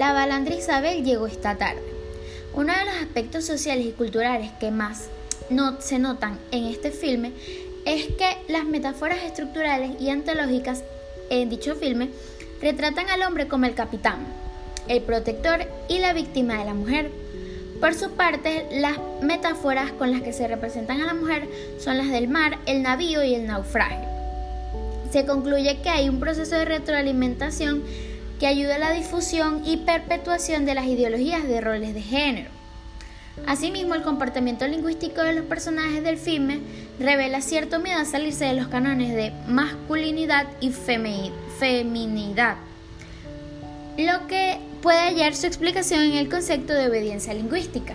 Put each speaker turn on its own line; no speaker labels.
La balandra Isabel llegó esta tarde. Uno de los aspectos sociales y culturales que más no, se notan en este filme es que las metáforas estructurales y antológicas en dicho filme retratan al hombre como el capitán, el protector y la víctima de la mujer. Por su parte, las metáforas con las que se representan a la mujer son las del mar, el navío y el naufragio. Se concluye que hay un proceso de retroalimentación que ayuda a la difusión y perpetuación de las ideologías de roles de género. Asimismo, el comportamiento lingüístico de los personajes del filme revela cierto miedo a salirse de los cánones de masculinidad y feminidad, lo que puede hallar su explicación en el concepto de obediencia lingüística.